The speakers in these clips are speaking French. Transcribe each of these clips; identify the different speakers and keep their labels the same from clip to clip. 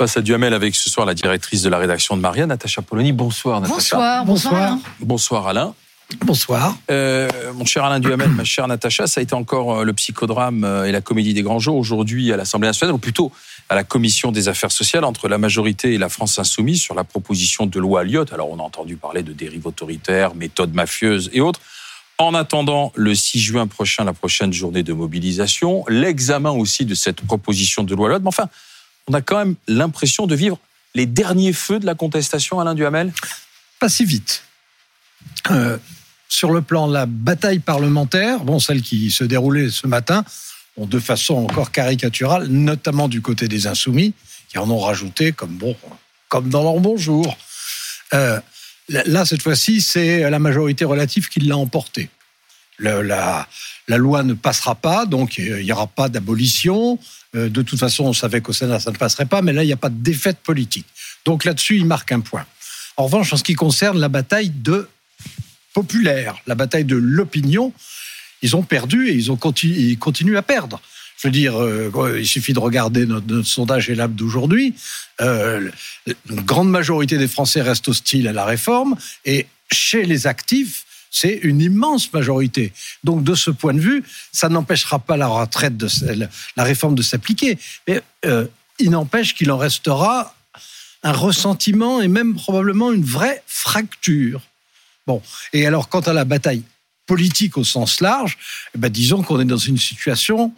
Speaker 1: face à Duhamel avec ce soir la directrice de la rédaction de Marianne, Natacha Polony. Bonsoir Natacha.
Speaker 2: Bonsoir, bonsoir. Alain.
Speaker 1: Bonsoir Alain.
Speaker 3: Bonsoir.
Speaker 1: Euh, mon cher Alain Duhamel, ma chère Natacha, ça a été encore euh, le psychodrame euh, et la comédie des grands jours aujourd'hui à l'Assemblée nationale, ou plutôt à la Commission des affaires sociales entre la majorité et la France insoumise sur la proposition de loi Alliot. Alors on a entendu parler de dérives autoritaires, méthodes mafieuses et autres. En attendant le 6 juin prochain, la prochaine journée de mobilisation, l'examen aussi de cette proposition de loi Alliot. Mais enfin, on a quand même l'impression de vivre les derniers feux de la contestation, Alain Duhamel
Speaker 3: Pas si vite. Euh, sur le plan la bataille parlementaire, bon, celle qui se déroulait ce matin, de façon encore caricaturale, notamment du côté des insoumis, qui en ont rajouté comme bon, comme dans leur bonjour. Euh, là, cette fois-ci, c'est la majorité relative qui l'a emporté. La, loi ne passera pas, donc il n'y aura pas d'abolition. Euh, de toute façon, on savait qu'au Sénat, ça ne passerait pas, mais là, il n'y a pas de défaite politique. Donc là-dessus, il marque un point. En revanche, en ce qui concerne la bataille de populaire, la bataille de l'opinion, ils ont perdu et ils, ont continuent à perdre. Je veux dire, euh, il suffit de regarder notre, notre sondage ELAB d'aujourd'hui. Euh, une grande majorité des Français restent hostiles à la réforme et chez les actifs, c'est une immense majorité. Donc, de ce point de vue, ça n'empêchera pas la retraite de la réforme de s'appliquer. Mais euh, il n'empêche qu'il en restera un ressentiment et même probablement une vraie fracture. Bon, et alors quant à la bataille politique au sens large, eh ben disons qu'on est dans une situation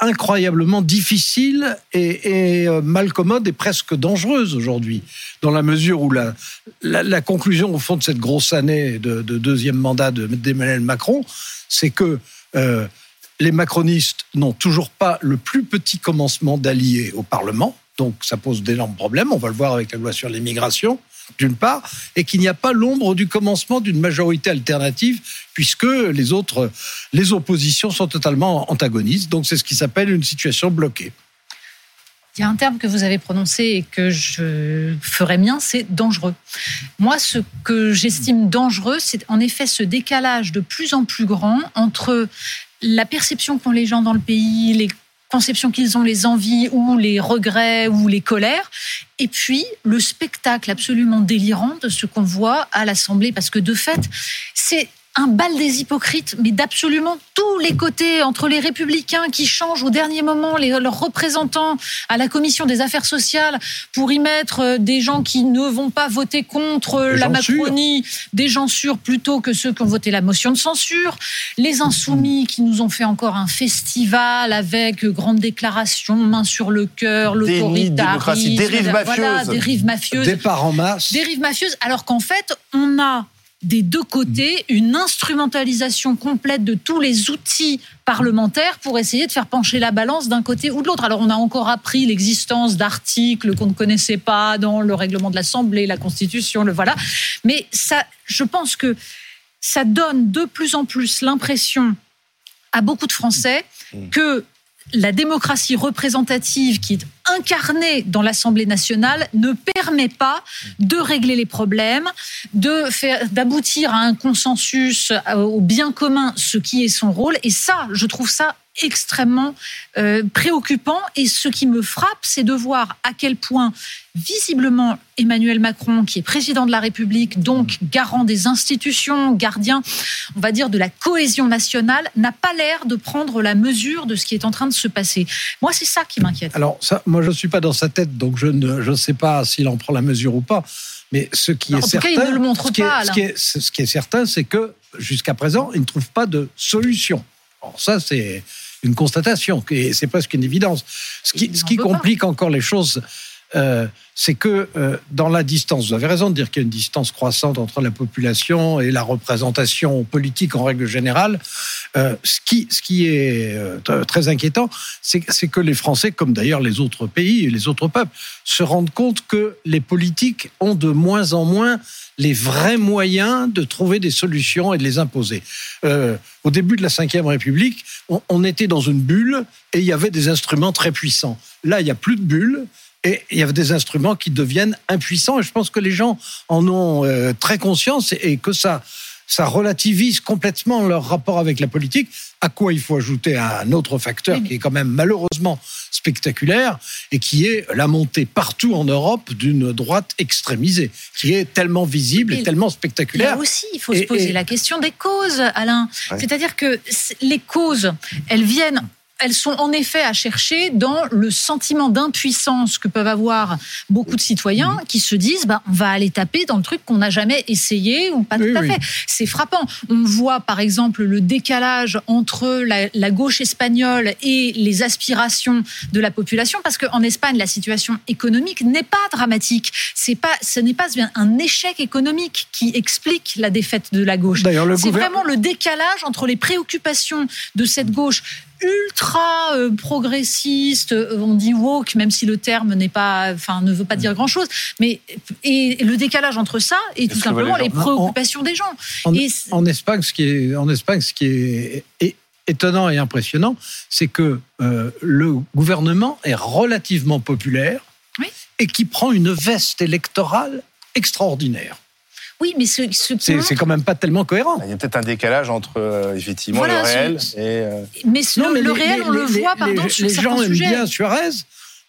Speaker 3: incroyablement difficile et, euh, mal commode et presque dangereuse aujourd'hui, dans la mesure où la, conclusion au fond de cette grosse année de, de deuxième mandat d'Emmanuel Macron, c'est que euh, les macronistes n'ont toujours pas le plus petit commencement d'alliés au Parlement, donc ça pose d'énormes problèmes, on va le voir avec la loi sur l'immigration, d'une part, et qu'il n'y a pas l'ombre du commencement d'une majorité alternative, puisque les autres, les oppositions sont totalement antagonistes. Donc c'est ce qui s'appelle une situation bloquée.
Speaker 2: Il y a un terme que vous avez prononcé et que je ferai mien, c'est dangereux. Moi, ce que j'estime dangereux, c'est en effet ce décalage de plus en plus grand entre la perception qu'ont les gens dans le pays, les qu'ils ont, les envies ou les regrets ou les colères, et puis le spectacle absolument délirant de ce qu'on voit à l'Assemblée, parce que de fait, c'est un bal des hypocrites, mais d'absolument tous les côtés, entre les républicains qui changent au dernier moment les, leurs représentants à la commission des affaires sociales pour y mettre euh, des gens qui ne vont pas voter contre
Speaker 3: des
Speaker 2: la Macronie, sûrs. des gens sûrs plutôt que ceux qui ont voté la motion de censure, les insoumis qui nous ont fait encore un festival avec grandes déclarations, main sur le cœur, l'autoritarisme,
Speaker 4: dérive mafieuse.
Speaker 2: Voilà, dérive mafieuse.
Speaker 3: Départ en masse.
Speaker 2: Dérive mafieuse, alors qu'en fait, on a des deux côtés une instrumentalisation complète de tous les outils parlementaires pour essayer de faire pencher la balance d'un côté ou de l'autre. Alors on a encore appris l'existence d'articles qu'on ne connaissait pas dans le règlement de l'Assemblée, la Constitution, le voilà. Mais ça, je pense que ça donne de plus en plus l'impression à beaucoup de Français que la démocratie représentative qui est incarnée dans l'Assemblée nationale ne permet pas de régler les problèmes, de d'aboutir à un consensus au bien commun, ce qui est son rôle. Et ça, je trouve ça extrêmement euh, préoccupant. Et ce qui me frappe, c'est de voir à quel point, visiblement, Emmanuel Macron, qui est président de la République, donc garant des institutions, gardien, on va dire, de la cohésion nationale, n'a pas l'air de prendre la mesure de ce qui est en train de se passer. Moi, c'est ça qui m'inquiète.
Speaker 3: Alors, ça, moi, je ne suis pas dans sa tête, donc je ne je sais pas s'il en prend la mesure ou pas. Mais ce qui
Speaker 2: en
Speaker 3: est
Speaker 2: tout
Speaker 3: certain,
Speaker 2: cas, il ne le montre
Speaker 3: ce qui est-
Speaker 2: pas.
Speaker 3: ce
Speaker 2: Alain.
Speaker 3: qui est, ce qui est certain, c'est que jusqu'à présent, il ne trouve pas de solution. Alors ça, c'est une constatation, et c'est presque une évidence. Ce qui, ce
Speaker 2: pas.
Speaker 3: complique encore les choses, euh, c'est que euh, dans la distance, vous avez raison de dire qu'il y a une distance croissante entre la population et la représentation politique en règle générale. Euh, ce, qui, ce qui est très inquiétant, c'est que les Français, comme d'ailleurs les autres pays et les autres peuples, se rendent compte que les politiques ont de moins en moins les vrais moyens de trouver des solutions et de les imposer. Euh, au début de la Ve République, on, était dans une bulle et il y avait des instruments très puissants. Là, il n'y a plus de bulle. Et il y a des instruments qui deviennent impuissants. Et je pense que les gens en ont euh, très conscience et que ça, ça relativise complètement leur rapport avec la politique, à quoi il faut ajouter un autre facteur qui est quand même malheureusement spectaculaire et qui est la montée partout en Europe d'une droite extrémisée, qui est tellement visible et, tellement spectaculaire.
Speaker 2: Là aussi, il faut se poser la question des causes, Alain. C'est-à-dire que les causes, elles viennent elles sont en effet à chercher dans le sentiment d'impuissance que peuvent avoir beaucoup de citoyens mmh. qui se disent bah, on va aller taper dans le truc qu'on n'a jamais essayé ou pas tout à fait. C'est frappant. On voit par exemple le décalage entre la, gauche espagnole et les aspirations de la population parce qu'en Espagne la situation économique n'est pas dramatique. C'est pas, ce n'est pas un échec économique qui explique la défaite de la gauche. C'est vraiment le décalage entre les préoccupations de cette gauche ultra euh, progressiste, euh, on dit woke, même si le terme n'est pas, enfin, ne veut pas dire grand chose, mais et le décalage entre ça et tout simplement les, préoccupations des gens.
Speaker 3: En, Espagne, ce qui est, en Espagne, ce qui est, étonnant et impressionnant, c'est que euh, le gouvernement est relativement populaire et qui prend une veste électorale extraordinaire.
Speaker 2: Oui, mais ce,
Speaker 3: ce c'est quand même pas tellement cohérent.
Speaker 4: Il y a peut-être un décalage entre euh, effectivement le réel et. Euh,
Speaker 2: mais, le, réel, on le voit, pardon, sur
Speaker 3: les gens aiment bien Suarez,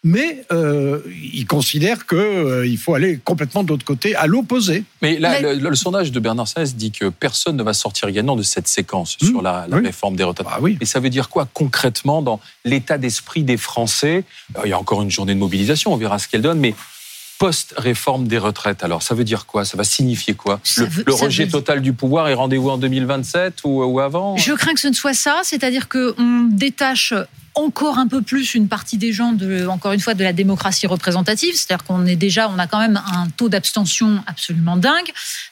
Speaker 3: mais euh, ils considèrent qu'il faut aller complètement de l'autre côté, à l'opposé.
Speaker 1: Mais là, le, sondage de Bernard Saez dit que personne ne va sortir gagnant de cette séquence sur la, réforme des retraites.
Speaker 3: Ah, oui.
Speaker 1: Et ça veut dire quoi concrètement dans l'état d'esprit des Français? Il y a encore une journée de mobilisation, on verra ce qu'elle donne, mais post-réforme des retraites. Alors, ça veut dire quoi? Ça va signifier quoi? Le, rejet total du pouvoir et rendez-vous en 2027 ou, ou, avant?
Speaker 2: Je crains que ce ne soit ça, c'est-à-dire qu'on détache encore un peu plus une partie des gens de, encore une fois, de la démocratie représentative, c'est-à-dire qu'on est déjà, on a quand même un taux d'abstention absolument dingue.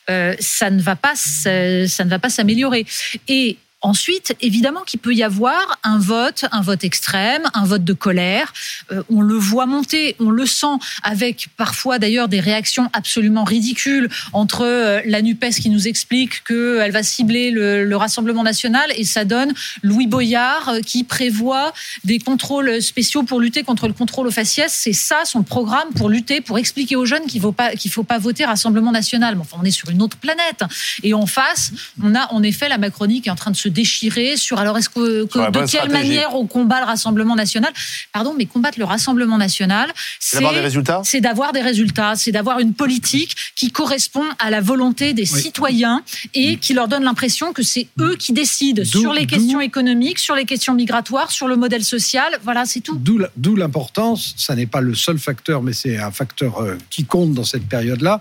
Speaker 2: Euh, ça ne va pas, ça ne va pas s'améliorer. Et Ensuite, évidemment qu'il peut y avoir un vote, un vote extrême, un vote de colère. Euh, on le voit monter, on le sent avec parfois d'ailleurs des réactions absolument ridicules entre euh, la NUPES qui nous explique qu'elle va cibler le, Rassemblement national et ça donne Louis Boyard euh, qui prévoit des contrôles spéciaux pour lutter contre le contrôle aux faciès. C'est ça son programme pour lutter, pour expliquer aux jeunes qu'il ne faut faut pas voter Rassemblement national. Mais enfin, on est sur une autre planète. Et en face, on a en effet la Macronie qui est en train de se déchiré sur alors est-ce que, de quelle manière on combat le Rassemblement national? Pardon, mais combattre le Rassemblement national,
Speaker 4: c'est d'avoir des résultats?
Speaker 2: C'est d'avoir des résultats, c'est d'avoir une politique qui correspond à la volonté des citoyens et qui leur donne l'impression que c'est eux qui décident sur les questions économiques, sur les questions migratoires, sur le modèle social. Voilà, c'est tout.
Speaker 3: D'où l'importance. Ça n'est pas le seul facteur, mais c'est un facteur euh, qui compte dans cette période-là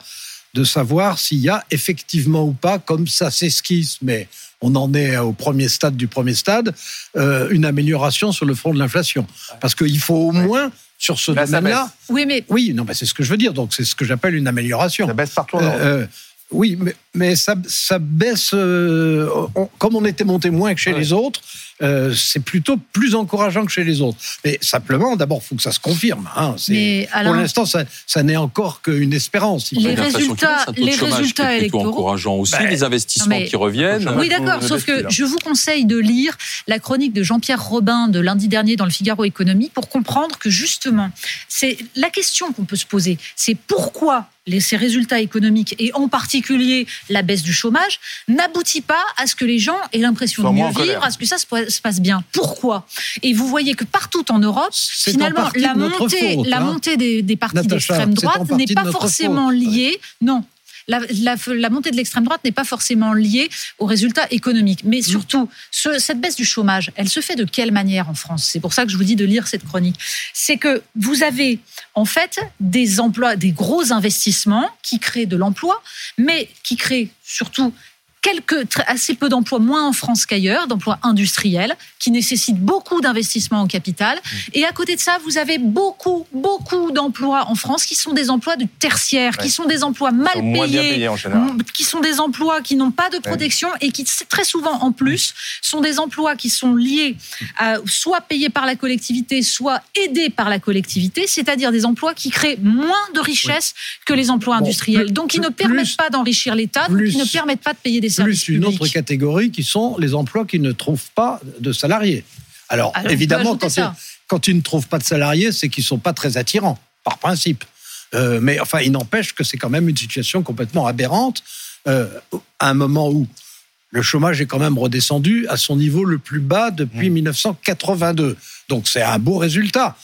Speaker 3: de savoir s'il y a effectivement ou pas, comme ça s'esquisse, mais on en est au premier stade du premier stade, euh, une amélioration sur le front de l'inflation. Parce qu'il faut au moins sur ce domaine-là.
Speaker 2: Oui, mais
Speaker 3: oui, non, c'est ce que je veux dire. Donc c'est ce que j'appelle une amélioration.
Speaker 4: Ça baisse partout. Euh,
Speaker 3: oui, mais, mais ça, ça baisse. Euh, comme on était monté moins que chez les autres, euh, c'est plutôt plus encourageant que chez les autres. Mais simplement, d'abord, il faut que ça se confirme. Hein. pour l'instant, ça, ça n'est encore qu'une espérance.
Speaker 2: Les résultats, les résultats électoraux.
Speaker 1: encourageant aussi, ben, les investissements qui reviennent.
Speaker 2: Oui, d'accord. Sauf que je vous conseille de lire la chronique de Jean-Pierre Robin de lundi dernier dans le Figaro Économie pour comprendre que justement, c'est la question qu'on peut se poser. C'est pourquoi ces résultats économiques et en particulier la baisse du chômage n'aboutit pas à ce que les gens aient l'impression de mieux vivre, à ce que ça se passe bien. Pourquoi? Et vous voyez que partout en Europe, finalement, la montée, la hein. montée des, des partis d'extrême droite n'est pas forcément liée. Non, la, montée de l'extrême droite n'est pas forcément liée aux résultats économiques. Mais mm. surtout, cette baisse du chômage, elle se fait de quelle manière en France? C'est pour ça que je vous dis de lire cette chronique. C'est que vous avez en fait des emplois, des gros investissements qui créent de l'emploi, mais qui créent surtout quelques, assez peu d'emplois, moins en France qu'ailleurs, d'emplois industriels, qui nécessitent beaucoup d'investissements en capital. Mmh. Et à côté de ça, vous avez beaucoup, beaucoup d'emplois en France qui sont des emplois de tertiaire, qui sont des emplois mal payés, qui sont des emplois qui n'ont pas de protection et qui, très souvent en plus, sont des emplois qui sont liés à soit payés par la collectivité, soit aidés par la collectivité, c'est-à-dire des emplois qui créent moins de richesses que les emplois industriels. Donc, qui ne permettent pas d'enrichir l'État, qui ne permettent pas de payer des
Speaker 3: plus une autre catégorie qui sont les emplois qui ne trouvent pas de salariés. Alors, évidemment, quand, quand, ils ne trouvent pas de salariés, c'est qu'ils ne sont pas très attirants, par principe. Euh, mais enfin, il n'empêche que c'est quand même une situation complètement aberrante, euh, à un moment où le chômage est quand même redescendu à son niveau le plus bas depuis 1982. Mmh. Donc c'est un beau résultat.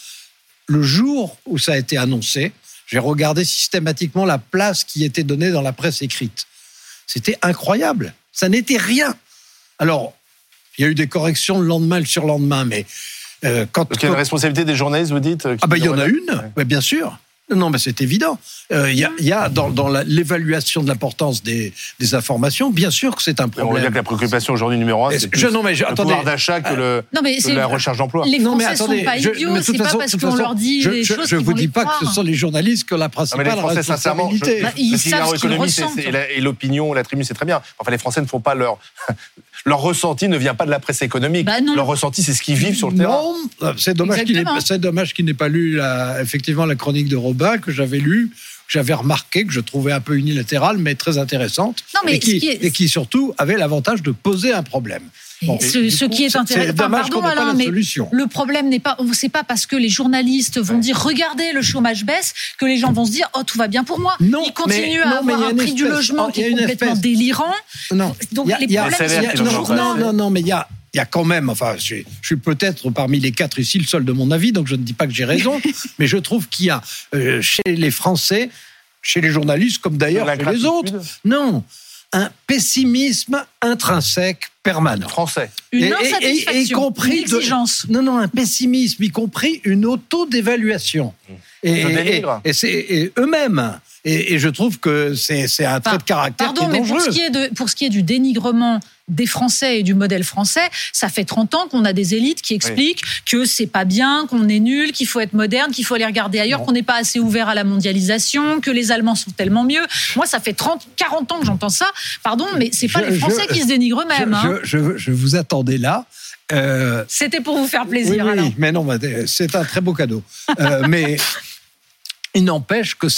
Speaker 3: Le jour où ça a été annoncé, j'ai regardé systématiquement la place qui était donnée dans la presse écrite. C'était incroyable. Ça n'était rien. Alors, il y a eu des corrections le lendemain, le surlendemain, mais
Speaker 4: euh, quand. Parce qu'il y a une responsabilité des journalistes, vous dites
Speaker 3: Ah, ben il y en a une, bien sûr. Non, mais c'est évident. Euh, il y, a, dans, l'évaluation de l'importance des, informations, bien sûr que c'est un problème.
Speaker 4: On va dire que la préoccupation aujourd'hui numéro un, c'est le pouvoir d'achat que, le, non, mais la recherche d'emploi.
Speaker 2: Les Français non, sont pas idiots, c'est pas parce qu'on leur dit
Speaker 3: je,
Speaker 2: des choses
Speaker 3: Je ne vous dis pas que ce sont les journalistes qui ont la principale non, mais les Français,
Speaker 4: responsabilité. Bah, ils savent ce. Et l'opinion, la tribune, c'est très bien. Enfin, les Français ne font pas leur leur ressenti ne vient pas de la presse économique. Bah leur ressenti, c'est ce qu'ils vivent sur le terrain.
Speaker 3: Non, c'est dommage qu'il n'ait, pas lu la, effectivement la chronique de Que j'avais lue j'avais remarqué que je trouvais un peu unilatérale, mais très intéressante, et, qui, et, qui, surtout avait l'avantage de poser un problème.
Speaker 2: Ce, qui est intéressant, pardon Alain, mais le problème n'est pas, c'est pas parce que les journalistes vont dire regardez le chômage baisse que les gens vont se dire oh tout va bien pour moi.
Speaker 3: Non,
Speaker 2: Ils continuent à avoir un prix du logement qui est complètement délirant.
Speaker 3: Non, donc les problèmes non, non, non, non, mais il y a il y a quand même, enfin, je, suis peut-être parmi les quatre ici le seul de mon avis, donc je ne dis pas que j'ai raison, mais je trouve qu'il y a euh, chez les Français, chez les journalistes, comme d'ailleurs chez les autres, non, un pessimisme intrinsèque permanent.
Speaker 4: Français.
Speaker 2: Une insatisfaction, une exigence.
Speaker 3: non, non, un pessimisme, y compris une auto-dévaluation.
Speaker 4: Et,
Speaker 3: et eux-mêmes. Et, je trouve que c'est un trait de caractère
Speaker 2: pardon,
Speaker 3: qui est
Speaker 2: dangereux. mais pour ce qui est, de, pour ce qui est du dénigrement des Français et du modèle français, ça fait 30 ans qu'on a des élites qui expliquent que c'est pas bien, qu'on est nul, qu'il faut être moderne, qu'il faut aller regarder ailleurs, qu'on n'est pas assez ouvert à la mondialisation, que les Allemands sont tellement mieux. Moi, ça fait 30, 40 ans que j'entends ça. Pardon, mais c'est pas les Français qui se dénigrent eux-mêmes.
Speaker 3: Hein. Je, vous attendais là.
Speaker 2: Euh, C'était pour vous faire plaisir.
Speaker 3: Oui, oui mais non, c'est un très beau cadeau. Euh, mais il n'empêche que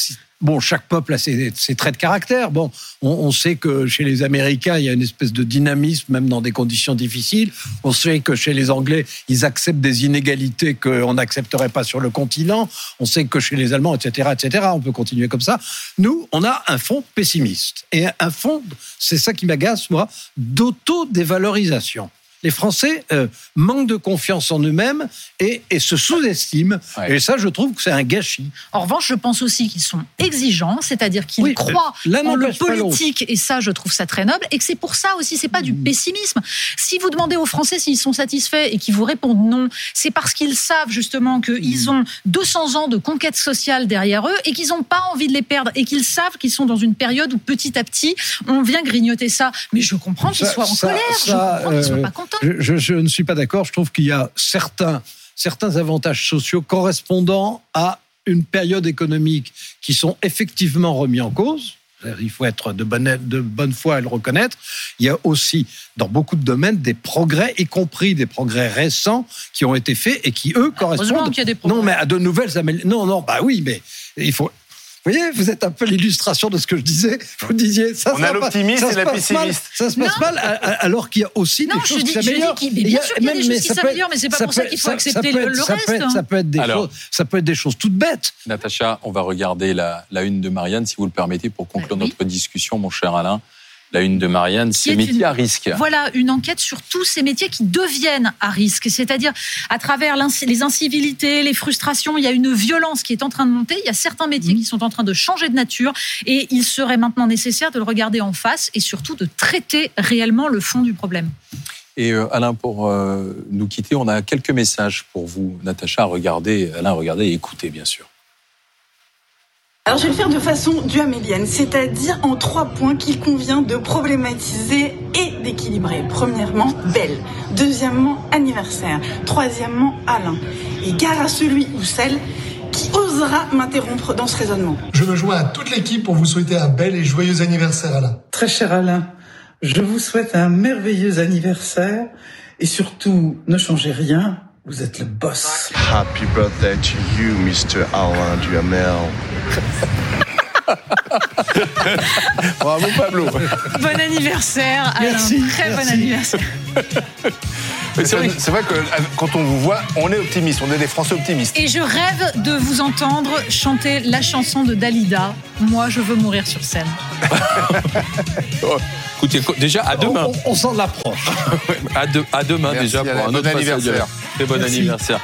Speaker 3: Bon, chaque peuple a ses, traits de caractère. Bon, on, sait que chez les Américains, il y a une espèce de dynamisme, même dans des conditions difficiles. On sait que chez les Anglais, ils acceptent des inégalités qu'on n'accepterait pas sur le continent. On sait que chez les Allemands, etc., etc., on peut continuer comme ça. Nous, on a un fond pessimiste. Et un fond, c'est ça qui m'agace, moi, d'auto-dévalorisation les Français euh, manquent de confiance en eux-mêmes et, se sous-estiment. Et ça, je trouve que c'est un gâchis.
Speaker 2: En revanche, je pense aussi qu'ils sont exigeants, c'est-à-dire qu'ils croient en le politique, et ça, je trouve ça très noble, et que c'est pour ça aussi, c'est pas du mmh. pessimisme. Si vous demandez aux Français s'ils sont satisfaits et qu'ils vous répondent non, c'est parce qu'ils savent justement qu'ils mmh. ont 200 ans de conquête sociale derrière eux et qu'ils n'ont pas envie de les perdre et qu'ils savent qu'ils sont dans une période où petit à petit, on vient grignoter ça. Mais je comprends qu'ils soient en colère, je comprends qu'ils soient pas contents.
Speaker 3: Je, ne suis pas d'accord. Je trouve qu'il y a certains, certains avantages sociaux correspondant à une période économique qui sont effectivement remis en cause. Il faut être de bonne, de bonne foi et le reconnaître. Il y a aussi, dans beaucoup de domaines, des progrès, y compris des progrès récents qui ont été faits et qui, eux, correspondent. non, mais à de nouvelles améliorations. Non, non, bah oui, mais il faut, vous voyez, vous êtes un peu l'illustration de ce que je disais. Vous disiez ça.
Speaker 4: On a l'optimiste et la pessimiste.
Speaker 3: ça se passe mal, alors qu'il y a aussi des choses qui s'améliorent.
Speaker 2: Bien sûr qu'il y a des choses qui s'améliorent, mais c'est pas pour ça qu'il faut accepter le reste.
Speaker 3: Ça peut être des choses. Ça peut être des choses toutes bêtes.
Speaker 1: Natacha, on va regarder la, une de Marianne, si vous le permettez, pour conclure bah notre discussion, mon cher Alain la une de Marianne, ces métiers à risque.
Speaker 2: Voilà, une enquête sur tous ces métiers qui deviennent à risque. C'est-à-dire, à travers les incivilités, les frustrations, il y a une violence qui est en train de monter. Il y a certains métiers qui sont en train de changer de nature. Et il serait maintenant nécessaire de le regarder en face et surtout de traiter réellement le fond du problème.
Speaker 1: Et euh, Alain, pour euh, nous quitter, on a quelques messages pour vous, Natacha, à regarder. Alain, regardez et écoutez, bien sûr.
Speaker 5: Alors je vais le faire de façon duamélienne, c'est-à-dire en trois points qu'il convient de problématiser et d'équilibrer. Premièrement, belle. Deuxièmement, anniversaire. Troisièmement, Alain. Et gare à celui ou celle qui osera m'interrompre dans ce raisonnement.
Speaker 6: Je me joins à toute l'équipe pour vous souhaiter un bel et joyeux anniversaire, Alain.
Speaker 7: Très cher Alain, je vous souhaite un merveilleux anniversaire et surtout, ne changez rien, vous êtes le boss.
Speaker 8: Happy birthday to you, Mr. Alain Duhamel.
Speaker 4: Bravo Pablo.
Speaker 2: Bon anniversaire, Alain. Merci, Très bon anniversaire.
Speaker 4: C'est vrai. que quand on vous voit, on est optimiste, on est des Français optimistes.
Speaker 2: Et je rêve de vous entendre chanter la chanson de Dalida. Moi, je veux mourir sur scène.
Speaker 1: Écoutez, déjà à demain.
Speaker 3: On, s'en approche.
Speaker 1: à, à, demain déjà pour un autre
Speaker 4: anniversaire.
Speaker 1: Très bon anniversaire.